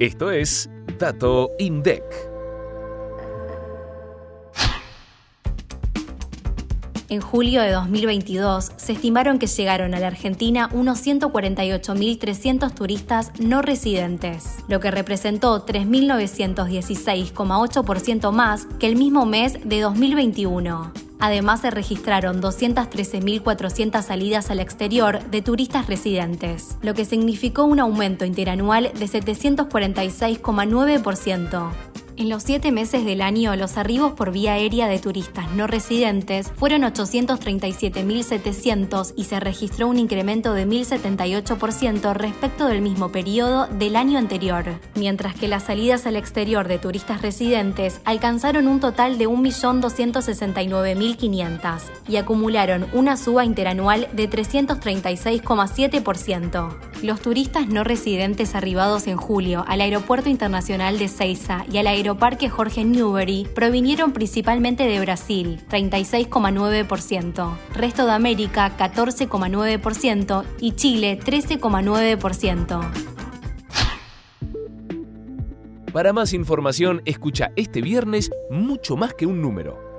Esto es Dato INDEC. En julio de 2022 se estimaron que llegaron a la Argentina unos 148.300 turistas no residentes, lo que representó 3.916,8% más que el mismo mes de 2021. Además, se registraron 213.400 salidas al exterior de turistas residentes, lo que significó un aumento interanual de 746,9%. En los siete meses del año, los arribos por vía aérea de turistas no residentes fueron 837.700 y se registró un incremento de 1.078% respecto del mismo periodo del año anterior, mientras que las salidas al exterior de turistas residentes alcanzaron un total de 1.269.500 y acumularon una suba interanual de 336,7%. Los turistas no residentes arribados en julio al Aeropuerto Internacional de Ceiza y al Aeroparque Jorge Newbery provinieron principalmente de Brasil, 36,9%, resto de América, 14,9% y Chile, 13,9%. Para más información, escucha este viernes mucho más que un número